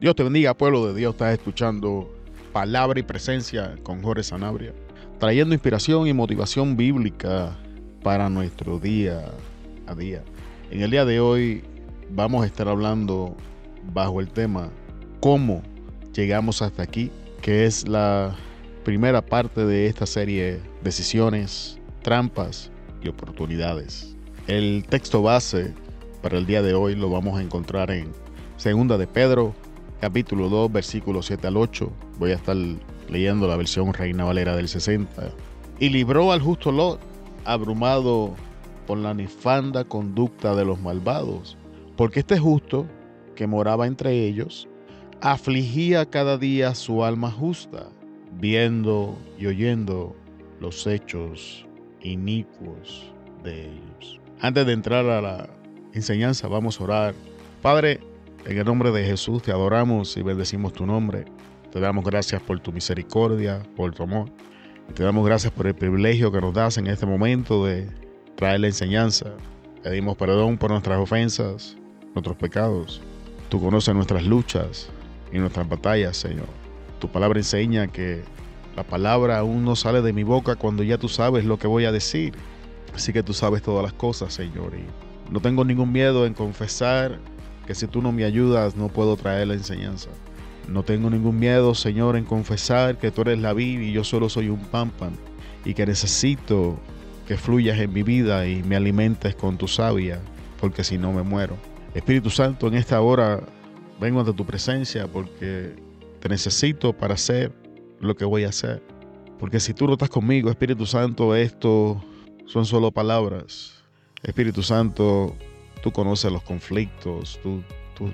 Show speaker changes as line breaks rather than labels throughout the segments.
Dios te bendiga, pueblo de Dios. Estás escuchando Palabra y Presencia con Jorge Sanabria, trayendo inspiración y motivación bíblica para nuestro día a día. En el día de hoy vamos a estar hablando bajo el tema cómo llegamos hasta aquí, que es la primera parte de esta serie Decisiones, Trampas y Oportunidades. El texto base para el día de hoy lo vamos a encontrar en Segunda de Pedro capítulo 2, versículos 7 al 8. Voy a estar leyendo la versión Reina Valera del 60. Y libró al justo Lot, abrumado por la nefanda conducta de los malvados, porque este justo, que moraba entre ellos, afligía cada día su alma justa, viendo y oyendo los hechos inicuos de ellos. Antes de entrar a la enseñanza, vamos a orar. Padre, en el nombre de Jesús te adoramos y bendecimos tu nombre. Te damos gracias por tu misericordia, por tu amor. Te damos gracias por el privilegio que nos das en este momento de traer la enseñanza. Pedimos perdón por nuestras ofensas, nuestros pecados. Tú conoces nuestras luchas y nuestras batallas, Señor. Tu palabra enseña que la palabra aún no sale de mi boca cuando ya tú sabes lo que voy a decir. Así que tú sabes todas las cosas, Señor. Y no tengo ningún miedo en confesar que si tú no me ayudas no puedo traer la enseñanza. No tengo ningún miedo, Señor, en confesar que tú eres la vida y yo solo soy un pámpano y que necesito que fluyas en mi vida y me alimentes con tu savia, porque si no me muero. Espíritu Santo, en esta hora vengo ante tu presencia porque te necesito para hacer lo que voy a hacer. Porque si tú no estás conmigo, Espíritu Santo, esto son solo palabras. Espíritu Santo, Tú conoces los conflictos, tú,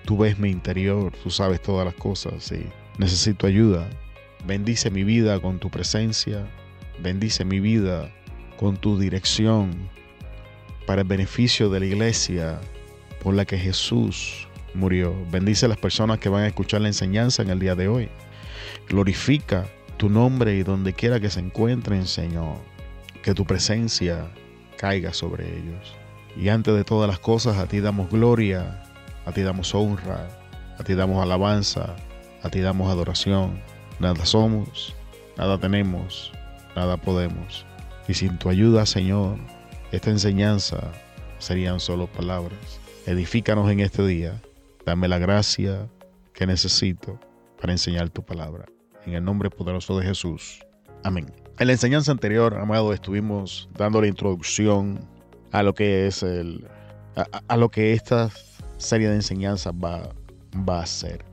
tú, ves mi interior, tú sabes todas las cosas y necesito ayuda. Bendice mi vida con tu presencia, bendice mi vida con tu dirección para el beneficio de la iglesia por la que Jesús murió. Bendice a las personas que van a escuchar la enseñanza en el día de hoy. Glorifica tu nombre y donde quiera que se encuentren, Señor, que tu presencia caiga sobre ellos. Y antes de todas las cosas, a ti damos gloria, a ti damos honra, a ti damos alabanza, a ti damos adoración. Nada somos, nada tenemos, nada podemos. Y sin tu ayuda, Señor, esta enseñanza serían solo palabras. Edifícanos en este día. Dame la gracia que necesito para enseñar tu palabra. En el nombre poderoso de Jesús. Amén. En la enseñanza anterior, amado, estuvimos dando la introducción a lo que es el, a, lo que esta serie de enseñanzas va, va a ser.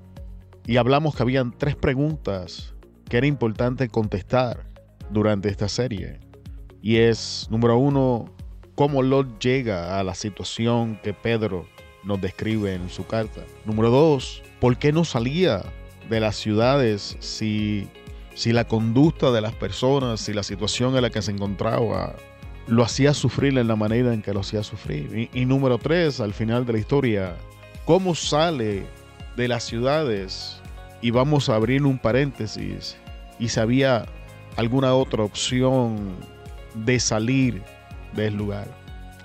Y hablamos que habían tres preguntas que era importante contestar durante esta serie. Y es, número uno, cómo Lot llega a la situación que Pedro nos describe en su carta. Número dos, ¿por qué no salía de las ciudades si, si la conducta de las personas, si la situación en la que se encontraba lo hacía sufrir en la manera en que lo hacía sufrir. Y, número tres, al final de la historia, cómo sale de las ciudades y vamos a abrir un paréntesis y si había alguna otra opción de salir del lugar.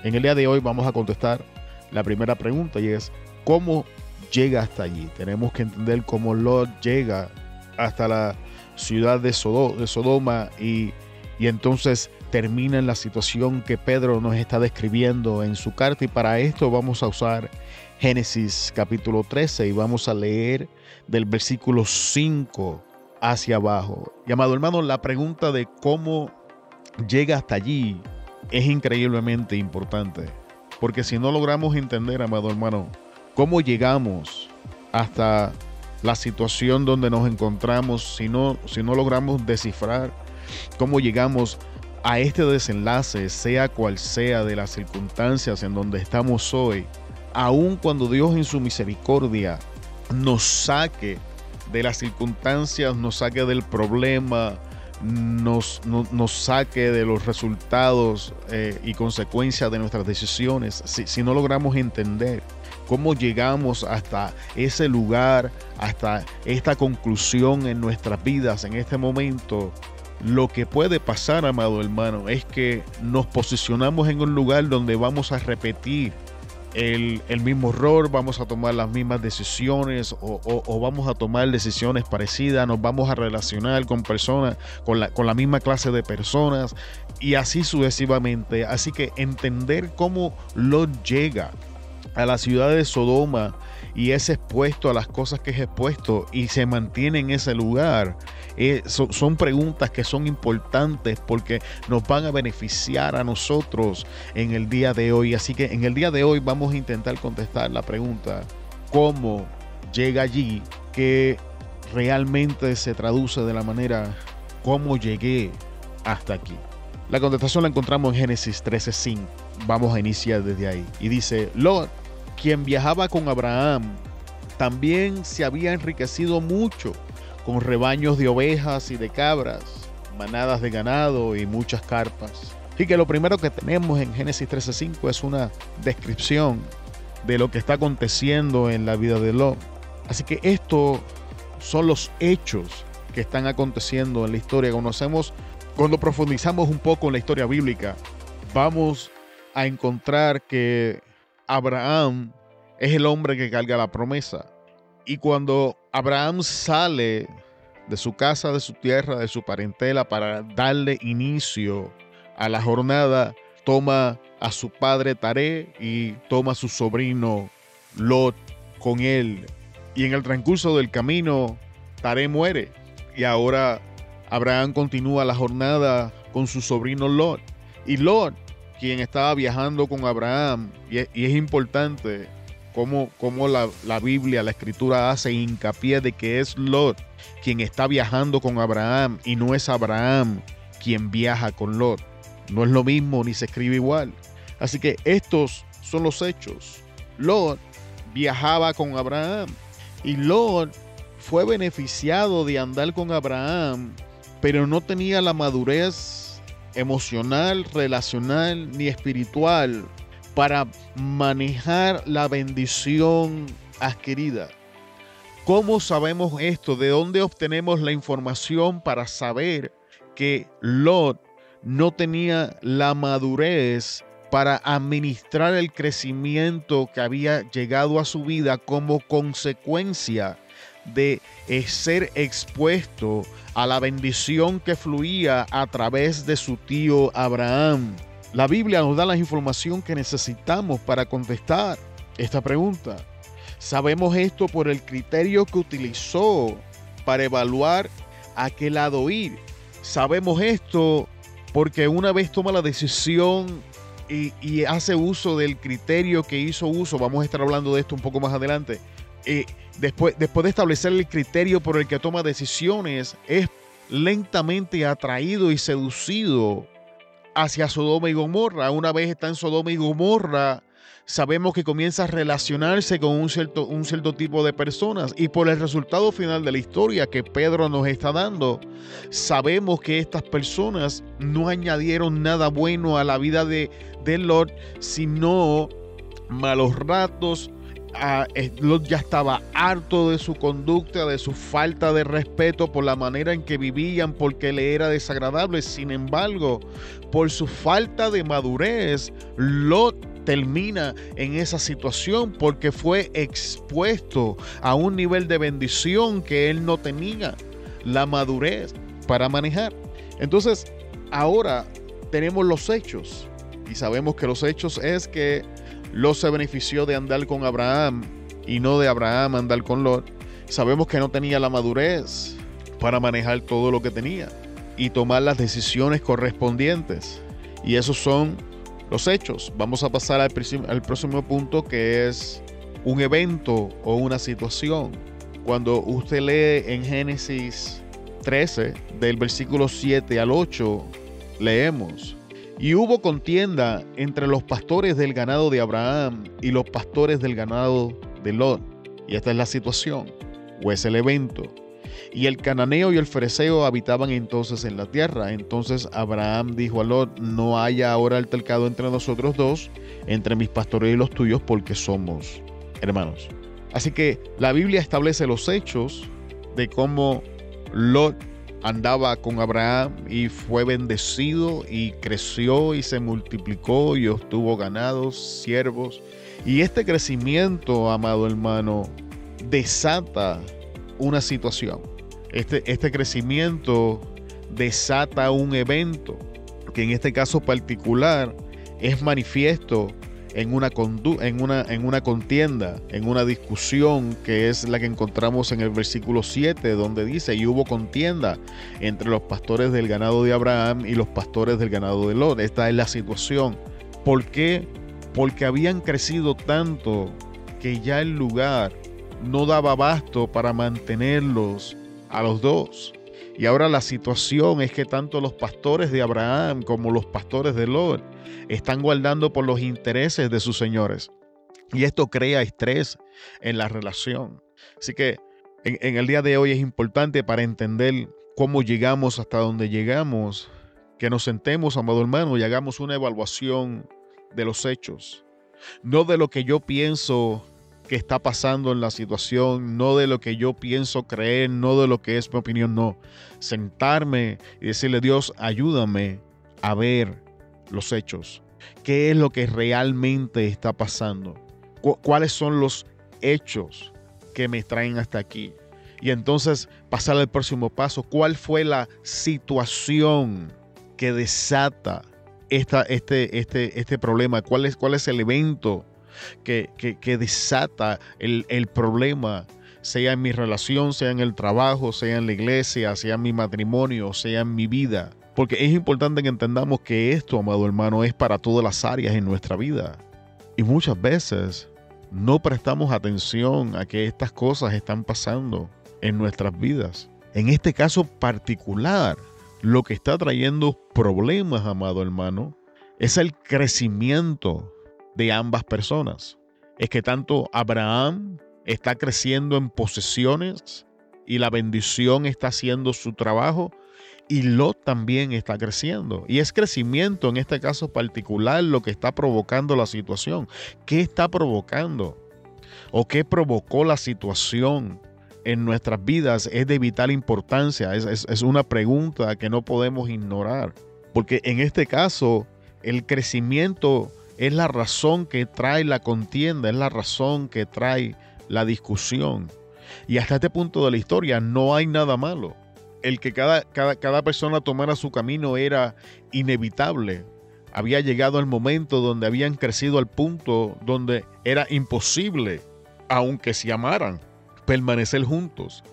En el día de hoy vamos a contestar la primera pregunta y es ¿cómo llega hasta allí? Tenemos que entender cómo Lot llega hasta la ciudad de, Sodoma y, y entonces termina en la situación que Pedro nos está describiendo en su carta y para esto vamos a usar Génesis capítulo 13 y vamos a leer del versículo 5 hacia abajo. Y amado hermano, la pregunta de cómo llega hasta allí es increíblemente importante. Porque si no logramos entender, amado hermano, cómo llegamos hasta la situación donde nos encontramos, si no, si no logramos descifrar cómo llegamos a este desenlace, sea cual sea de las circunstancias en donde estamos hoy, aun cuando Dios en su misericordia nos saque de las circunstancias, nos saque del problema, nos, nos saque de los resultados eh, y consecuencias de nuestras decisiones, si, si no logramos entender cómo llegamos hasta ese lugar, hasta esta conclusión en nuestras vidas en este momento, lo que puede pasar, amado hermano, es que nos posicionamos en un lugar donde vamos a repetir el, mismo error, vamos a tomar las mismas decisiones o, vamos a tomar decisiones parecidas, nos vamos a relacionar con personas, con la, con la misma clase de personas y así sucesivamente. Así que entender cómo lo llega a la ciudad de Sodoma y es expuesto a las cosas que es expuesto y se mantiene en ese lugar, eh, son preguntas que son importantes porque nos van a beneficiar a nosotros en el día de hoy. Así que en el día de hoy vamos a intentar contestar la pregunta, ¿cómo llega allí? Que realmente se traduce de la manera, ¿cómo llegué hasta aquí? La contestación la encontramos en Génesis 13:5. Vamos a iniciar desde ahí. Y dice, Lot quien viajaba con Abraham, también se había enriquecido mucho con rebaños de ovejas y de cabras, manadas de ganado y muchas carpas. Y que lo primero que tenemos en Génesis 13:5 es una descripción de lo que está aconteciendo en la vida de Lot. Así que estos son los hechos que están aconteciendo en la historia. Conocemos, cuando profundizamos un poco en la historia bíblica, vamos a encontrar que Abraham es el hombre que carga la promesa. Y cuando Abraham sale de su casa, de su tierra, de su parentela para darle inicio a la jornada, toma a su padre Taré y toma a su sobrino Lot con él. Y en el transcurso del camino, Taré muere. Y ahora Abraham continúa la jornada con su sobrino Lot. Y Lot quien estaba viajando con Abraham, y es, importante cómo, cómo la, la, Biblia, la escritura hace hincapié de que es Lot quien está viajando con Abraham y no es Abraham quien viaja con Lot. No es lo mismo ni se escribe igual. Así que estos son los hechos. Lot viajaba con Abraham y Lot fue beneficiado de andar con Abraham, pero no tenía la madurez emocional, relacional ni espiritual para manejar la bendición adquirida. ¿Cómo sabemos esto? ¿De dónde obtenemos la información para saber que Lot no tenía la madurez para administrar el crecimiento que había llegado a su vida como consecuencia de ser expuesto a la bendición que fluía a través de su tío Abraham. La Biblia nos da la información que necesitamos para contestar esta pregunta. Sabemos esto por el criterio que utilizó para evaluar a qué lado ir. Sabemos esto porque una vez toma la decisión y, hace uso del criterio que hizo uso, vamos a estar hablando de esto un poco más adelante, eh, después, después de establecer el criterio por el que toma decisiones, es lentamente atraído y seducido hacia Sodoma y Gomorra. Una vez está en Sodoma y Gomorra, sabemos que comienza a relacionarse con un cierto, un cierto tipo de personas. Y por el resultado final de la historia que Pedro nos está dando, sabemos que estas personas no añadieron nada bueno a la vida de, de Lot, sino malos ratos, Lot ya estaba harto de su conducta, de su falta de respeto por la manera en que vivían, porque le era desagradable. Sin embargo, por su falta de madurez, Lot termina en esa situación porque fue expuesto a un nivel de bendición que él no tenía la madurez para manejar. Entonces, ahora tenemos los hechos y sabemos que los hechos es que Lot se benefició de andar con Abraham y no de Abraham andar con Lot. Sabemos que no tenía la madurez para manejar todo lo que tenía y tomar las decisiones correspondientes. Y esos son los hechos. Vamos a pasar al, al próximo punto que es un evento o una situación. Cuando usted lee en Génesis 13, del versículo 7 al 8, leemos, y hubo contienda entre los pastores del ganado de Abraham y los pastores del ganado de Lot. Y esta es la situación, o es el evento. Y el cananeo y el fereceo habitaban entonces en la tierra. Entonces Abraham dijo a Lot, no haya ahora altercado entre nosotros dos, entre mis pastores y los tuyos, porque somos hermanos. Así que la Biblia establece los hechos de cómo Lot andaba con Abraham y fue bendecido y creció y se multiplicó y obtuvo ganados, siervos Y este crecimiento, amado hermano, desata una situación. Este, este crecimiento desata un evento que en este caso particular es manifiesto en una, en, una, en una contienda, en una discusión que es la que encontramos en el versículo 7, donde dice, y hubo contienda entre los pastores del ganado de Abraham y los pastores del ganado de Lot. Esta es la situación. ¿Por qué? Porque habían crecido tanto que ya el lugar no daba abasto para mantenerlos a los dos. Y ahora la situación es que tanto los pastores de Abraham como los pastores de Lot están guardando por los intereses de sus señores. Y esto crea estrés en la relación. Así que en, el día de hoy es importante para entender cómo llegamos hasta donde llegamos, que nos sentemos, amado hermano, y hagamos una evaluación de los hechos. No de lo que yo pienso que está pasando en la situación, no de lo que yo pienso creer, no de lo que es mi opinión, no. Sentarme y decirle, Dios, ayúdame a ver los hechos. ¿Qué es lo que realmente está pasando? ¿Cuáles son los hechos que me traen hasta aquí? Y entonces pasar al próximo paso. ¿Cuál fue la situación que desata esta, este, este, este problema? ¿Cuál es, ¿Cuál es el evento que, desata el, el problema? sea en mi relación, sea en el trabajo, sea en la iglesia, sea en mi matrimonio, sea en mi vida. Porque es importante que entendamos que esto, amado hermano, es para todas las áreas en nuestra vida. Y muchas veces no prestamos atención a que estas cosas están pasando en nuestras vidas. En este caso particular, lo que está trayendo problemas, amado hermano, es el crecimiento de ambas personas. Es que tanto Abraham está creciendo en posesiones y la bendición está haciendo su trabajo, y Lot también está creciendo. Y es crecimiento en este caso particular lo que está provocando la situación. ¿Qué está provocando? ¿O qué provocó la situación en nuestras vidas? Es de vital importancia. Es, una pregunta que no podemos ignorar. Porque en este caso el crecimiento es la razón que trae la contienda, es la razón que trae la discusión. Y hasta este punto de la historia no hay nada malo el que cada, cada, persona tomara su camino era inevitable. Había llegado el momento donde habían crecido al punto donde era imposible, aunque se amaran, permanecer juntos.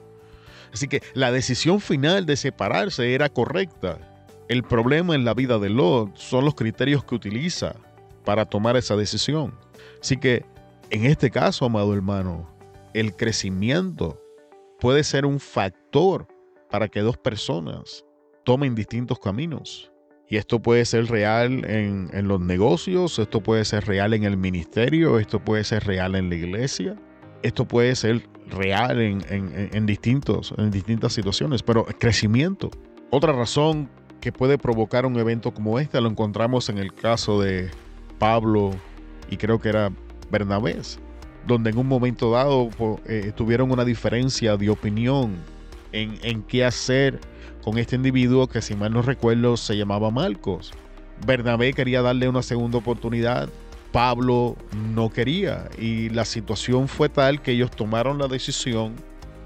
Así que la decisión final de separarse era correcta. El problema en la vida de Lot son los criterios que utiliza para tomar esa decisión. Así que en este caso, amado hermano, el crecimiento puede ser un factor para que dos personas tomen distintos caminos. Y esto puede ser real en, los negocios, esto puede ser real en el ministerio, esto puede ser real en la iglesia, esto puede ser real en, distintos, en distintas situaciones, pero crecimiento. Otra razón que puede provocar un evento como este lo encontramos en el caso de Pablo y creo que era Bernabé, donde en un momento dado eh, tuvieron una diferencia de opinión en, qué hacer con este individuo que si mal no recuerdo se llamaba Marcos. Bernabé quería darle una segunda oportunidad, Pablo no quería y la situación fue tal que ellos tomaron la decisión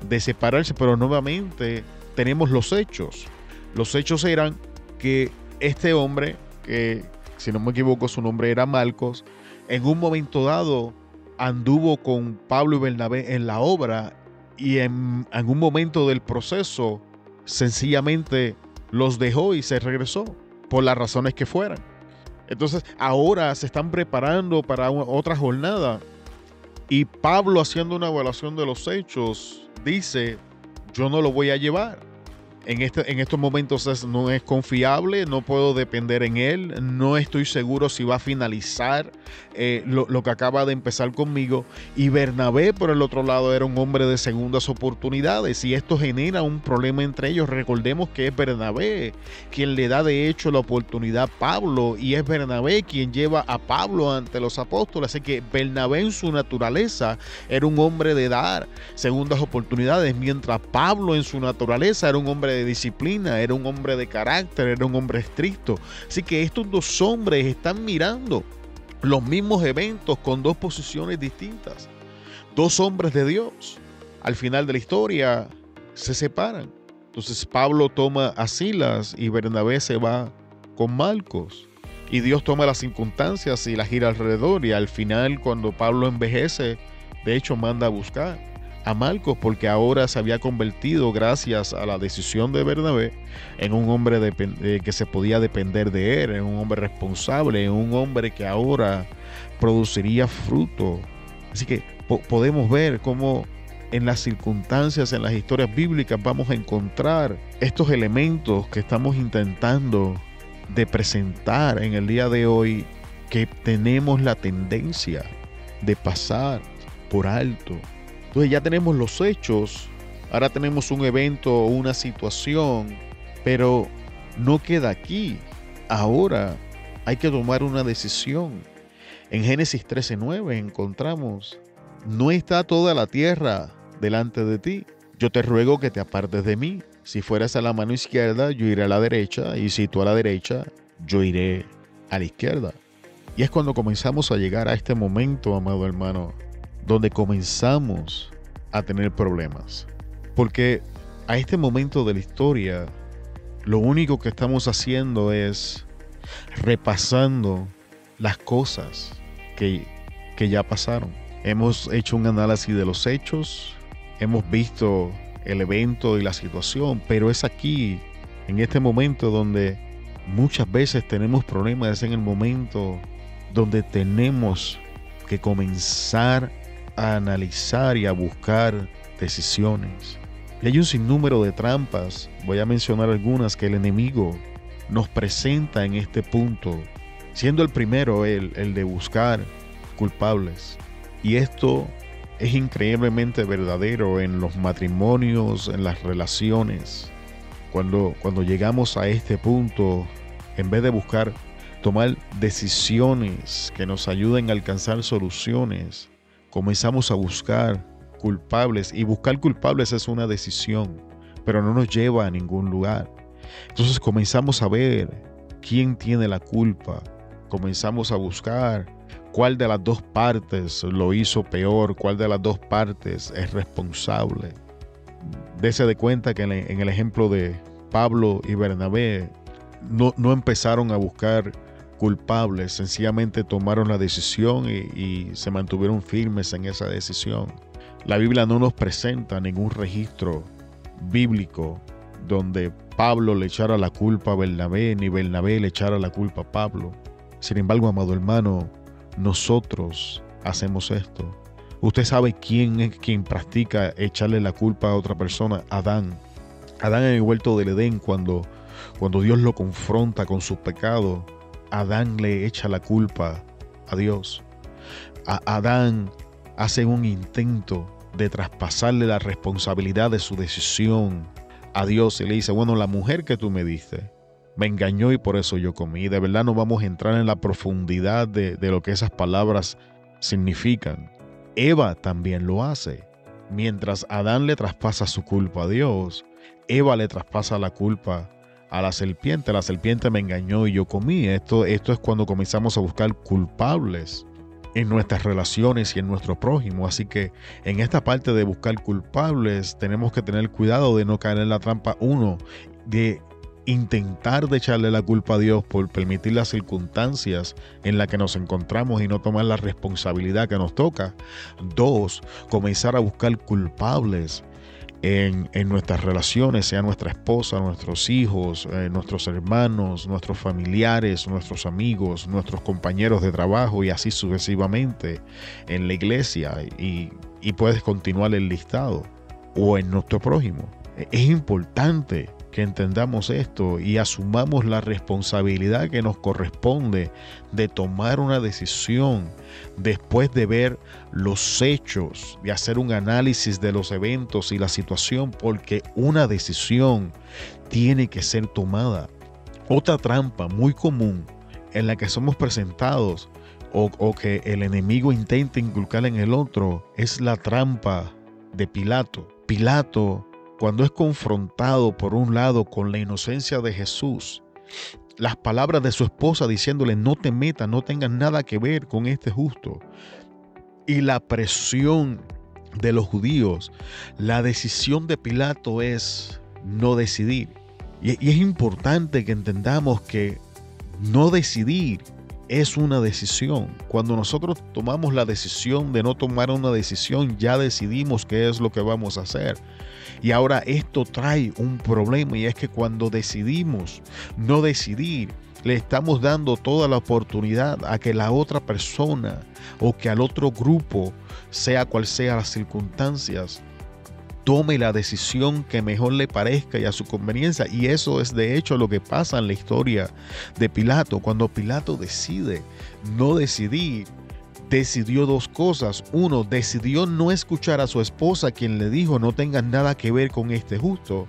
de separarse, pero nuevamente tenemos los hechos. Los hechos eran que este hombre, que si no me equivoco su nombre era Marcos, en un momento dado anduvo con Pablo y Bernabé en la obra y en algún momento del proceso sencillamente los dejó y se regresó por las razones que fueran. Entonces ahora se están preparando para otra jornada y Pablo haciendo una evaluación de los hechos dice, yo no lo voy a llevar en, este, en estos momentos no es confiable, no puedo depender en él, no estoy seguro si va a finalizar eh, lo, que acaba de empezar conmigo. Y Bernabé, por el otro lado, era un hombre de segundas oportunidades y esto genera un problema entre ellos. Recordemos que es Bernabé quien le da de hecho la oportunidad a Pablo y es Bernabé quien lleva a Pablo ante los apóstoles. Así que Bernabé en su naturaleza era un hombre de dar segundas oportunidades, mientras Pablo en su naturaleza era un hombre de de disciplina, era un hombre de carácter, era un hombre estricto. Así que estos dos hombres están mirando los mismos eventos con dos posiciones distintas. Dos hombres de Dios. Al final de la historia se separan. Entonces Pablo toma a Silas y Bernabé se va con Marcos. Y Dios toma las circunstancias y las gira alrededor. Y al final, cuando Pablo envejece, de hecho manda a buscar a Marcos porque ahora se había convertido, gracias a la decisión de Bernabé, en un hombre de, que se podía depender de él, en un hombre responsable, en un hombre que ahora produciría fruto. Así que podemos ver cómo en las circunstancias, en las historias bíblicas, vamos a encontrar estos elementos que estamos intentando de presentar en el día de hoy que tenemos la tendencia de pasar por alto. Entonces ya tenemos los hechos, ahora tenemos un evento, una situación, pero no queda aquí. Ahora hay que tomar una decisión. En Génesis 13:9 encontramos, no está toda la tierra delante de ti. Yo te ruego que te apartes de mí. Si fueras a la mano izquierda, yo iré a la derecha, y si tú a la derecha, yo iré a la izquierda. Y es cuando comenzamos a llegar a este momento, amado hermano, donde comenzamos a tener problemas. Porque a este momento de la historia, lo único que estamos haciendo es repasando las cosas que, que ya pasaron. Hemos hecho un análisis de los hechos, hemos visto el evento y la situación, pero es aquí, en este momento donde muchas veces tenemos problemas, es en el momento donde tenemos que comenzar analizar y a buscar decisiones. Y hay un sinnúmero de trampas, voy a mencionar algunas que el enemigo nos presenta en este punto, siendo el primero el, el de buscar culpables. Y esto es increíblemente verdadero en los matrimonios, en las relaciones. Cuando, cuando llegamos a este punto, en vez de buscar tomar decisiones que nos ayuden a alcanzar soluciones, comenzamos a buscar culpables y buscar culpables es una decisión, pero no nos lleva a ningún lugar. Entonces comenzamos a ver quién tiene la culpa, comenzamos a buscar cuál de las dos partes lo hizo peor, cuál de las dos partes es responsable. Dese de cuenta que en el ejemplo de Pablo y Bernabé no, no empezaron a buscar culpables, sencillamente tomaron la decisión y, se mantuvieron firmes en esa decisión. La Biblia no nos presenta ningún registro bíblico donde Pablo le echara la culpa a Bernabé, ni Bernabé le echara la culpa a Pablo. Sin embargo, amado hermano, nosotros hacemos esto. Usted sabe quién es quien practica echarle la culpa a otra persona, Adán. Adán en el huerto del Edén, cuando, cuando Dios lo confronta con su pecado, Adán le echa la culpa a Dios. A Adán hace un intento de traspasarle la responsabilidad de su decisión a Dios y le dice, bueno, la mujer que tú me diste me engañó y por eso yo comí. De verdad no vamos a entrar en la profundidad de, de lo que esas palabras significan. Eva también lo hace. Mientras Adán le traspasa su culpa a Dios, Eva le traspasa la culpa a la serpiente. La serpiente me engañó y yo comí. Esto, esto es cuando comenzamos a buscar culpables en nuestras relaciones y en nuestro prójimo. Así que en esta parte de buscar culpables tenemos que tener cuidado de no caer en la trampa, uno, de intentar echarle la culpa a Dios por permitir las circunstancias en las que nos encontramos y no tomar la responsabilidad que nos toca. Dos, comenzar a buscar culpables en, nuestras relaciones, sea nuestra esposa, nuestros hijos, eh, nuestros hermanos, nuestros familiares, nuestros amigos, nuestros compañeros de trabajo y así sucesivamente en la iglesia y, y puedes continuar el listado o en nuestro prójimo. Es importante que entendamos esto y asumamos la responsabilidad que nos corresponde de tomar una decisión después de ver los hechos, de hacer un análisis de los eventos y la situación, porque una decisión tiene que ser tomada. Otra trampa muy común en la que somos presentados o, o que el enemigo intenta inculcar en el otro es la trampa de Pilato. Pilato cuando es confrontado por un lado con la inocencia de Jesús las palabras de su esposa diciéndole, no te metas, no tengas nada que ver con este justo. Y la presión de los judíos, la decisión de Pilato es no decidir. Y, es importante que entendamos que no decidir es una decisión. Cuando nosotros tomamos la decisión de no tomar una decisión, ya decidimos qué es lo que vamos a hacer. Y ahora esto trae un problema y es que cuando decidimos no decidir, le estamos dando toda la oportunidad a que la otra persona o que al otro grupo, sea cual sea las circunstancias, tome la decisión que mejor le parezca y a su conveniencia. Y eso es de hecho lo que pasa en la historia de Pilato. Cuando Pilato decide no decidir, decidió dos cosas. Uno, decidió no escuchar a su esposa quien le dijo no tengas nada que ver con este justo.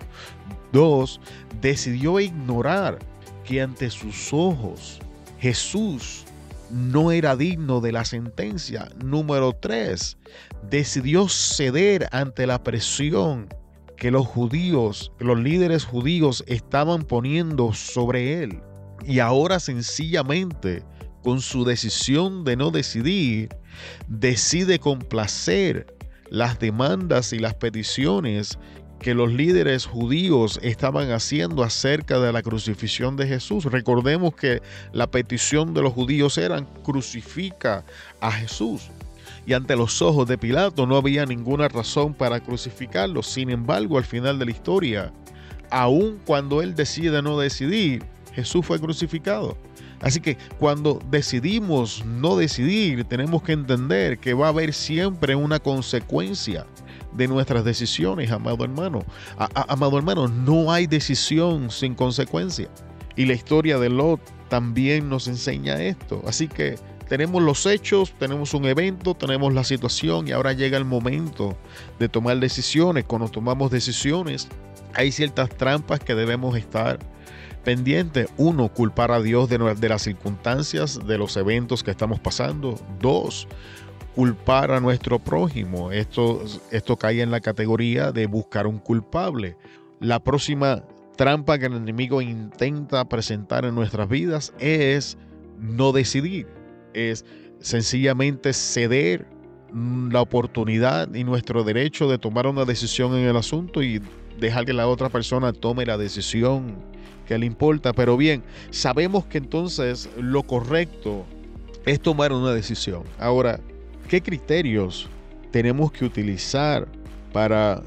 Dos, decidió ignorar que ante sus ojos Jesús no era digno de la sentencia. Número tres, decidió ceder ante la presión que los judíos, los líderes judíos estaban poniendo sobre él. Y ahora sencillamente, con su decisión de no decidir, decide complacer las demandas y las peticiones que los líderes judíos estaban haciendo acerca de la crucifixión de Jesús. Recordemos que la petición de los judíos era crucifica a Jesús. Y ante los ojos de Pilato no había ninguna razón para crucificarlo. Sin embargo, al final de la historia, aun cuando él decide no decidir, Jesús fue crucificado. Así que cuando decidimos no decidir, tenemos que entender que va a haber siempre una consecuencia de nuestras decisiones, amado hermano. amado hermano, no hay decisión sin consecuencia. Y la historia de Lot también nos enseña esto. Así que tenemos los hechos, tenemos un evento, tenemos la situación y ahora llega el momento de tomar decisiones. Cuando tomamos decisiones, hay ciertas trampas que debemos estar pendientes. Uno, culpar a Dios de, las circunstancias, de los eventos que estamos pasando. Dos, culpar a nuestro prójimo. Esto, esto cae en la categoría de buscar un culpable. La próxima trampa que el enemigo intenta presentar en nuestras vidas es no decidir, es sencillamente ceder la oportunidad y nuestro derecho de tomar una decisión en el asunto y dejar que la otra persona tome la decisión que le importa. Pero bien, sabemos que entonces lo correcto es tomar una decisión. Ahora, ¿Qué criterios tenemos que utilizar para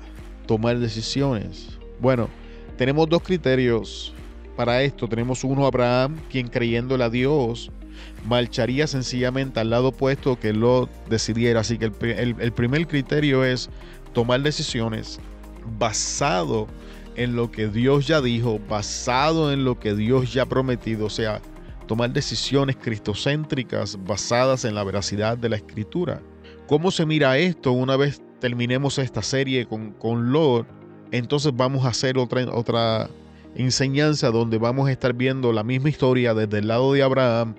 tomar decisiones? Bueno, tenemos dos criterios para esto. Tenemos uno, Abraham, quien creyéndole a Dios, marcharía sencillamente al lado opuesto que lo decidiera. Así que el, primer criterio es tomar decisiones basado en lo que Dios ya dijo, basado en lo que Dios ya ha prometido. O sea, tomar decisiones cristocéntricas basadas en la veracidad de la escritura. ¿Cómo se mira esto una vez terminemos esta serie con, con Lord? Entonces vamos a hacer otra, otra enseñanza donde vamos a estar viendo la misma historia desde el lado de Abraham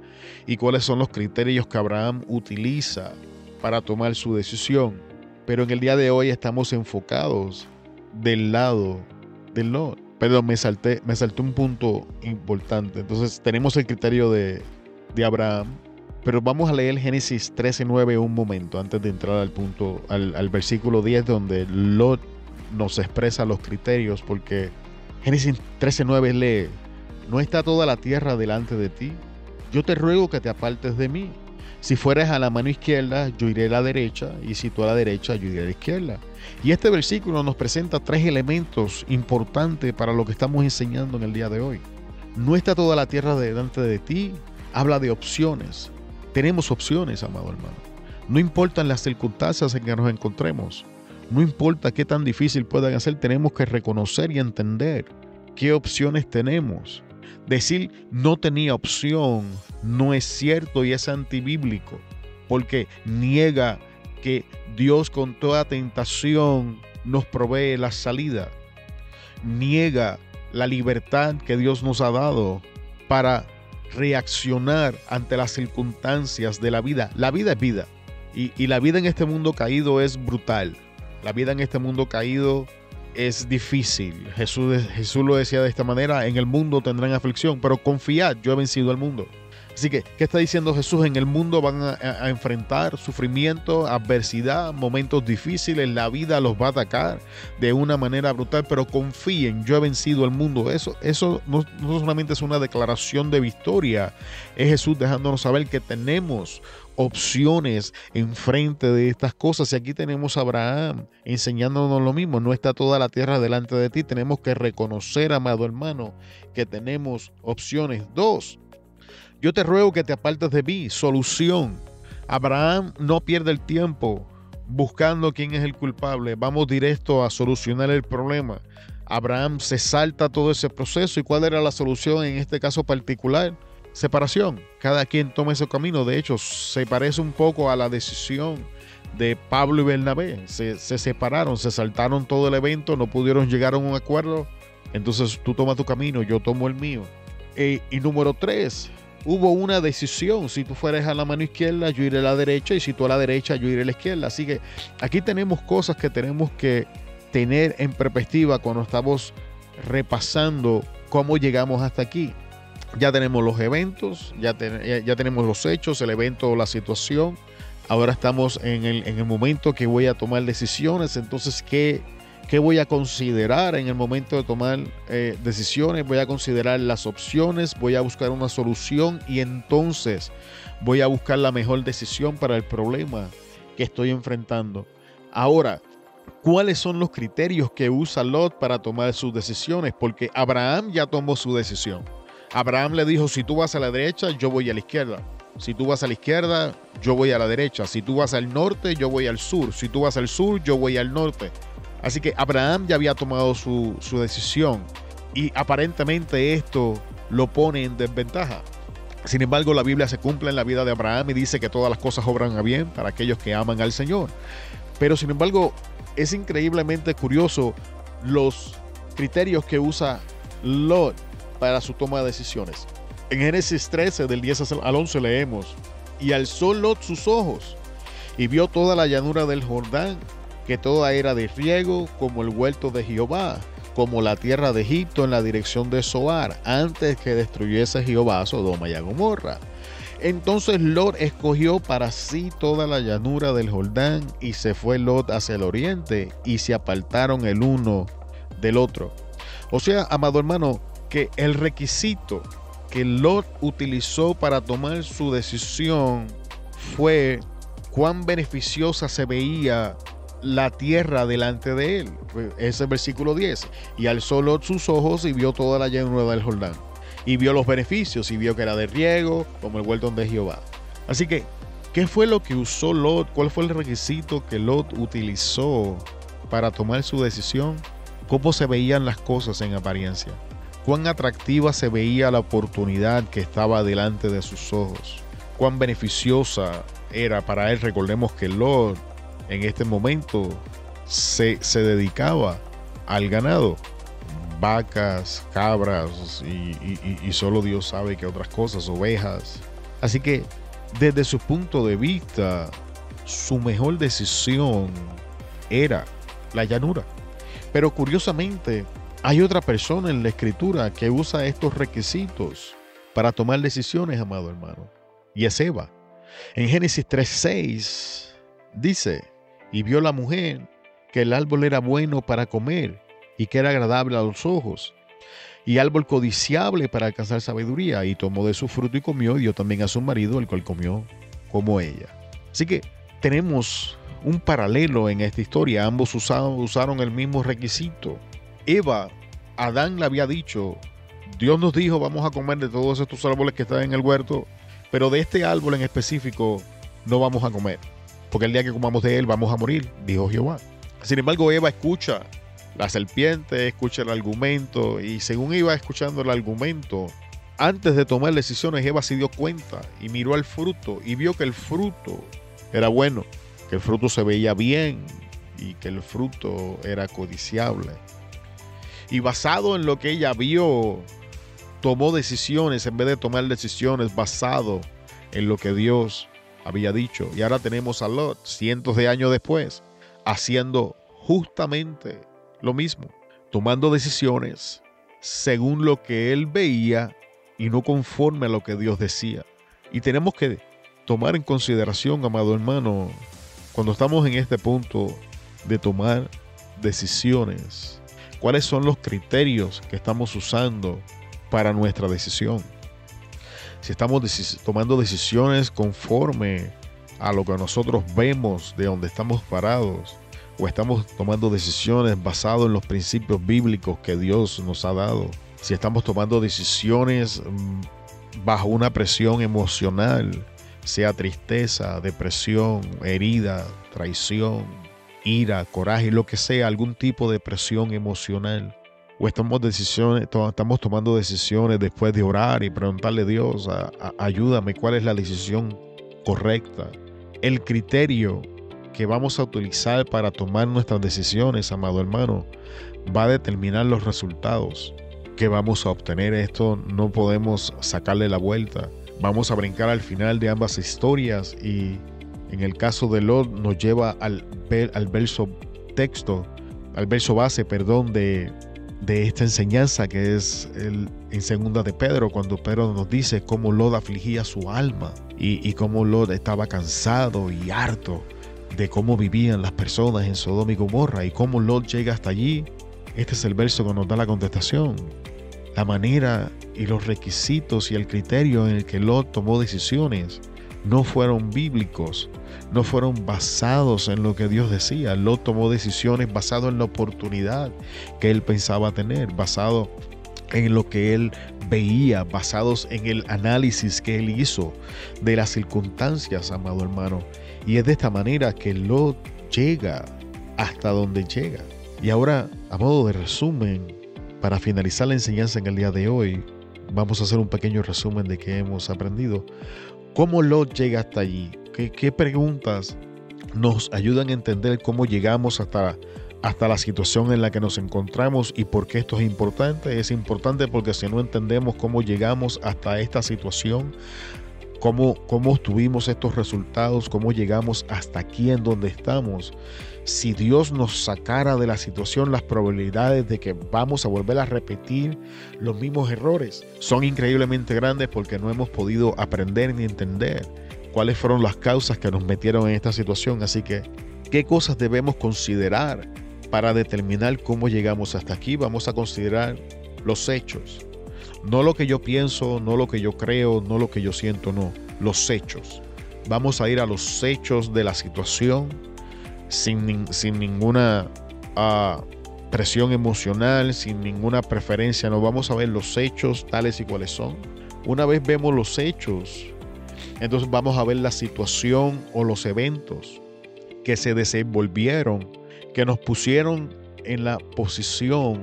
y cuáles son los criterios que Abraham utiliza para tomar su decisión. Pero en el día de hoy estamos enfocados del lado del Lord. Perdón, me salté, me salté un punto importante. Entonces tenemos el criterio de, Abraham, pero vamos a leer Génesis 13:9 un momento antes de entrar al punto, al, versículo 10, donde Lot nos expresa los criterios, porque Génesis 13:9 lee: ¿No está toda la tierra delante de ti? Yo te ruego que te apartes de mí. Si fueres a la mano izquierda, yo iré a la derecha, y si tú a la derecha, yo iré a la izquierda. Y este versículo nos presenta tres elementos importantes para lo que estamos enseñando en el día de hoy. No está toda la tierra delante de ti, habla de opciones. Tenemos opciones, amado hermano. No importan las circunstancias en que nos encontremos, no importa qué tan difícil puedan hacer, tenemos que reconocer y entender qué opciones tenemos. Decir no tenía opción no es cierto y es antibíblico, porque niega que Dios con toda tentación nos provee la salida. Niega la libertad que Dios nos ha dado para reaccionar ante las circunstancias de la vida. La vida es vida. Y, y, la vida en este mundo caído es brutal. La vida en este mundo caído es difícil. Jesús, Jesús lo decía de esta manera, en el mundo tendrán aflicción, pero confiad, yo he vencido al mundo. Así que, ¿qué está diciendo Jesús? En el mundo van a, enfrentar sufrimiento, adversidad, momentos difíciles, la vida los va a atacar de una manera brutal, pero confíen, yo he vencido al mundo. Eso, eso no, no solamente es una declaración de victoria, es Jesús dejándonos saber que tenemos opciones enfrente de estas cosas. Y aquí tenemos a Abraham enseñándonos lo mismo. No está toda la tierra delante de ti. Tenemos que reconocer, amado hermano, que tenemos opciones. Dos, yo te ruego que te apartes de mí. Solución. Abraham no pierde el tiempo buscando quién es el culpable. Vamos directo a solucionar el problema. Abraham se salta todo ese proceso. ¿Y cuál era la solución en este caso particular? Separación. Cada quien toma ese camino. De hecho, se parece un poco a la decisión de Pablo y Bernabé. Se, separaron, se saltaron todo el evento, no pudieron llegar a un acuerdo. Entonces tú tomas tu camino, yo tomo el mío. Eh, y número tres, hubo una decisión. Si tú fueras a la mano izquierda, yo iré a la derecha. Y si tú a la derecha, yo iré a la izquierda. Así que aquí tenemos cosas que tenemos que tener en perspectiva cuando estamos repasando cómo llegamos hasta aquí. Ya tenemos los eventos, ya, tenemos los hechos, el evento, la situación. Ahora estamos en el, en el momento que voy a tomar decisiones. Entonces, ¿qué, ¿Qué voy a considerar en el momento de tomar eh, decisiones? Voy a considerar las opciones, voy a buscar una solución y entonces voy a buscar la mejor decisión para el problema que estoy enfrentando. Ahora, ¿cuáles son los criterios que usa Lot para tomar sus decisiones? Porque Abraham ya tomó su decisión. Abraham le dijo, si tú vas a la derecha, yo voy a la izquierda. Si tú vas a la izquierda, yo voy a la derecha. Si tú vas al norte, yo voy al sur. Si tú vas al sur, yo voy al norte. Así que Abraham ya había tomado su, decisión y aparentemente esto lo pone en desventaja. Sin embargo, la Biblia se cumple en la vida de Abraham y dice que todas las cosas obran a bien para aquellos que aman al Señor. Pero sin embargo, es increíblemente curioso los criterios que usa Lot para su toma de decisiones. En Génesis 13, del 10 al 11 leemos, y alzó Lot sus ojos y vio toda la llanura del Jordán que toda era de riego como el huerto de Jehová, como la tierra de Egipto en la dirección de Soar, antes que destruyese Jehová Sodoma y Gomorra. Entonces Lot escogió para sí toda la llanura del Jordán y se fue Lot hacia el oriente y se apartaron el uno del otro. O sea, amado hermano, que el requisito que Lot utilizó para tomar su decisión fue cuán beneficiosa se veía la tierra delante de él. Es el versículo 10. Y alzó Lot sus ojos y vio toda la llanura del Jordán. Y vio los beneficios y vio que era de riego, como el huerto de Jehová. Así que, ¿qué fue lo que usó Lot? ¿Cuál fue el requisito que Lot utilizó para tomar su decisión? ¿Cómo se veían las cosas en apariencia? ¿Cuán atractiva se veía la oportunidad que estaba delante de sus ojos? ¿Cuán beneficiosa era para él? Recordemos que Lot en este momento se, dedicaba al ganado, vacas, cabras y, y, solo Dios sabe que otras cosas, ovejas. Así que desde su punto de vista, su mejor decisión era la llanura. Pero curiosamente, hay otra persona en la escritura que usa estos requisitos para tomar decisiones, amado hermano. Y es Eva. En Génesis 3.6 dice, y vio la mujer que el árbol era bueno para comer y que era agradable a los ojos, y árbol codiciable para alcanzar sabiduría, y tomó de su fruto y comió, y dio también a su marido, el cual comió como ella. Así que tenemos un paralelo en esta historia, ambos usaron, usaron el mismo requisito. Eva, Adán le había dicho, Dios nos dijo, vamos a comer de todos estos árboles que están en el huerto, pero de este árbol en específico no vamos a comer porque el día que comamos de él vamos a morir, dijo Jehová. Sin embargo, Eva escucha la serpiente, escucha el argumento y según iba escuchando el argumento, antes de tomar decisiones, Eva se dio cuenta y miró al fruto y vio que el fruto era bueno, que el fruto se veía bien y que el fruto era codiciable. Y basado en lo que ella vio, tomó decisiones en vez de tomar decisiones basado en lo que Dios había dicho. Y ahora tenemos a Lot, cientos de años después, haciendo justamente lo mismo, tomando decisiones según lo que él veía y no conforme a lo que Dios decía. Y tenemos que tomar en consideración, amado hermano, cuando estamos en este punto de tomar decisiones, cuáles son los criterios que estamos usando para nuestra decisión. Si estamos tomando decisiones conforme a lo que nosotros vemos de donde estamos parados, o estamos tomando decisiones basadas en los principios bíblicos que Dios nos ha dado. Si estamos tomando decisiones mm, bajo una presión emocional, sea tristeza, depresión, herida, traición, ira, coraje, lo que sea, algún tipo de presión emocional. O estamos, tomando decisiones después de orar y preguntarle a Dios, ayúdame, cuál es la decisión correcta. El criterio que vamos a utilizar para tomar nuestras decisiones, amado hermano, va a determinar los resultados que vamos a obtener. Esto no podemos sacarle la vuelta. Vamos a brincar al final de ambas historias y en el caso de Lot nos lleva al, verso texto, al verso base, perdón, de, de esta enseñanza que es el, en segunda de Pedro, cuando Pedro nos dice cómo Lot afligía su alma y, y cómo Lot estaba cansado y harto de cómo vivían las personas en Sodoma y Gomorra y cómo Lot llega hasta allí. Este es el verso que nos da la contestación. La manera y los requisitos y el criterio en el que Lot tomó decisiones no fueron bíblicos, no fueron basados en lo que Dios decía. Lot tomó decisiones basado en la oportunidad que él pensaba tener, basado en lo que él veía, basados en el análisis que él hizo de las circunstancias, amado hermano. Y es de esta manera que Lot llega hasta donde llega. Y ahora, a modo de resumen, para finalizar la enseñanza en el día de hoy, vamos a hacer un pequeño resumen de qué hemos aprendido. ¿Cómo Lot llega hasta allí? ¿Qué, qué preguntas nos ayudan a entender cómo llegamos hasta, hasta la situación en la que nos encontramos y por qué esto es importante? Es importante porque si no entendemos cómo llegamos hasta esta situación, cómo, cómo tuvimos estos resultados, cómo llegamos hasta aquí en donde estamos. Si Dios nos sacara de la situación, las probabilidades de que vamos a volver a repetir los mismos errores son increíblemente grandes porque no hemos podido aprender ni entender cuáles fueron las causas que nos metieron en esta situación. Así que, ¿qué cosas debemos considerar para determinar cómo llegamos hasta aquí? Vamos a considerar los hechos no lo que yo pienso, no lo que yo creo, no lo que yo siento, no. Los hechos. Vamos a ir a los hechos de la situación sin, sin ninguna ah, presión emocional, sin ninguna preferencia. No vamos a ver los hechos tales y cuales son. Una vez vemos los hechos, entonces vamos a ver la situación o los eventos que se desenvolvieron, que nos pusieron en la posición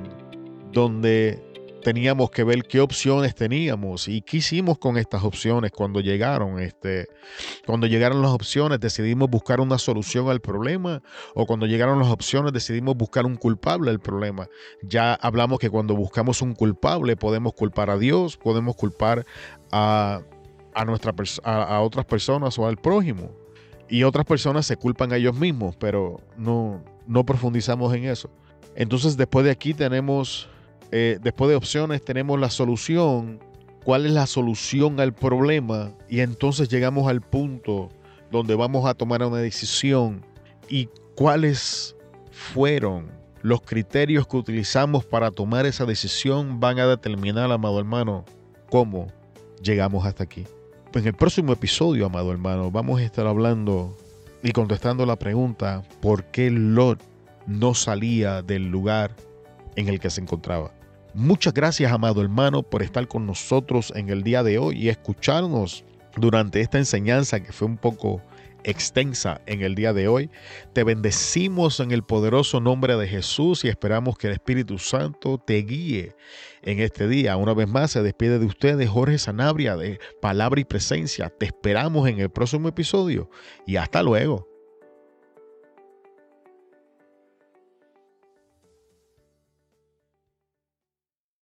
donde teníamos que ver qué opciones teníamos y qué hicimos con estas opciones cuando llegaron. Este, cuando llegaron las opciones decidimos buscar una solución al problema o cuando llegaron las opciones decidimos buscar un culpable al problema. Ya hablamos que cuando buscamos un culpable podemos culpar a Dios, podemos culpar a, a, nuestra, a otras personas o al prójimo. Y otras personas se culpan a ellos mismos, pero no, no profundizamos en eso. Entonces después de aquí tenemos eh, después de opciones tenemos la solución, cuál es la solución al problema y entonces llegamos al punto donde vamos a tomar una decisión y cuáles fueron los criterios que utilizamos para tomar esa decisión van a determinar, amado hermano, cómo llegamos hasta aquí. En el próximo episodio, amado hermano, vamos a estar hablando y contestando la pregunta, ¿por qué Lot no salía del lugar en el que se encontraba? Muchas gracias, amado hermano, por estar con nosotros en el día de hoy y escucharnos durante esta enseñanza que fue un poco extensa en el día de hoy. Te bendecimos en el poderoso nombre de Jesús y esperamos que el Espíritu Santo te guíe en este día. Una vez más se despide de ustedes Jorge Sanabria de Palabra y Presencia. Te esperamos en el próximo episodio y hasta luego.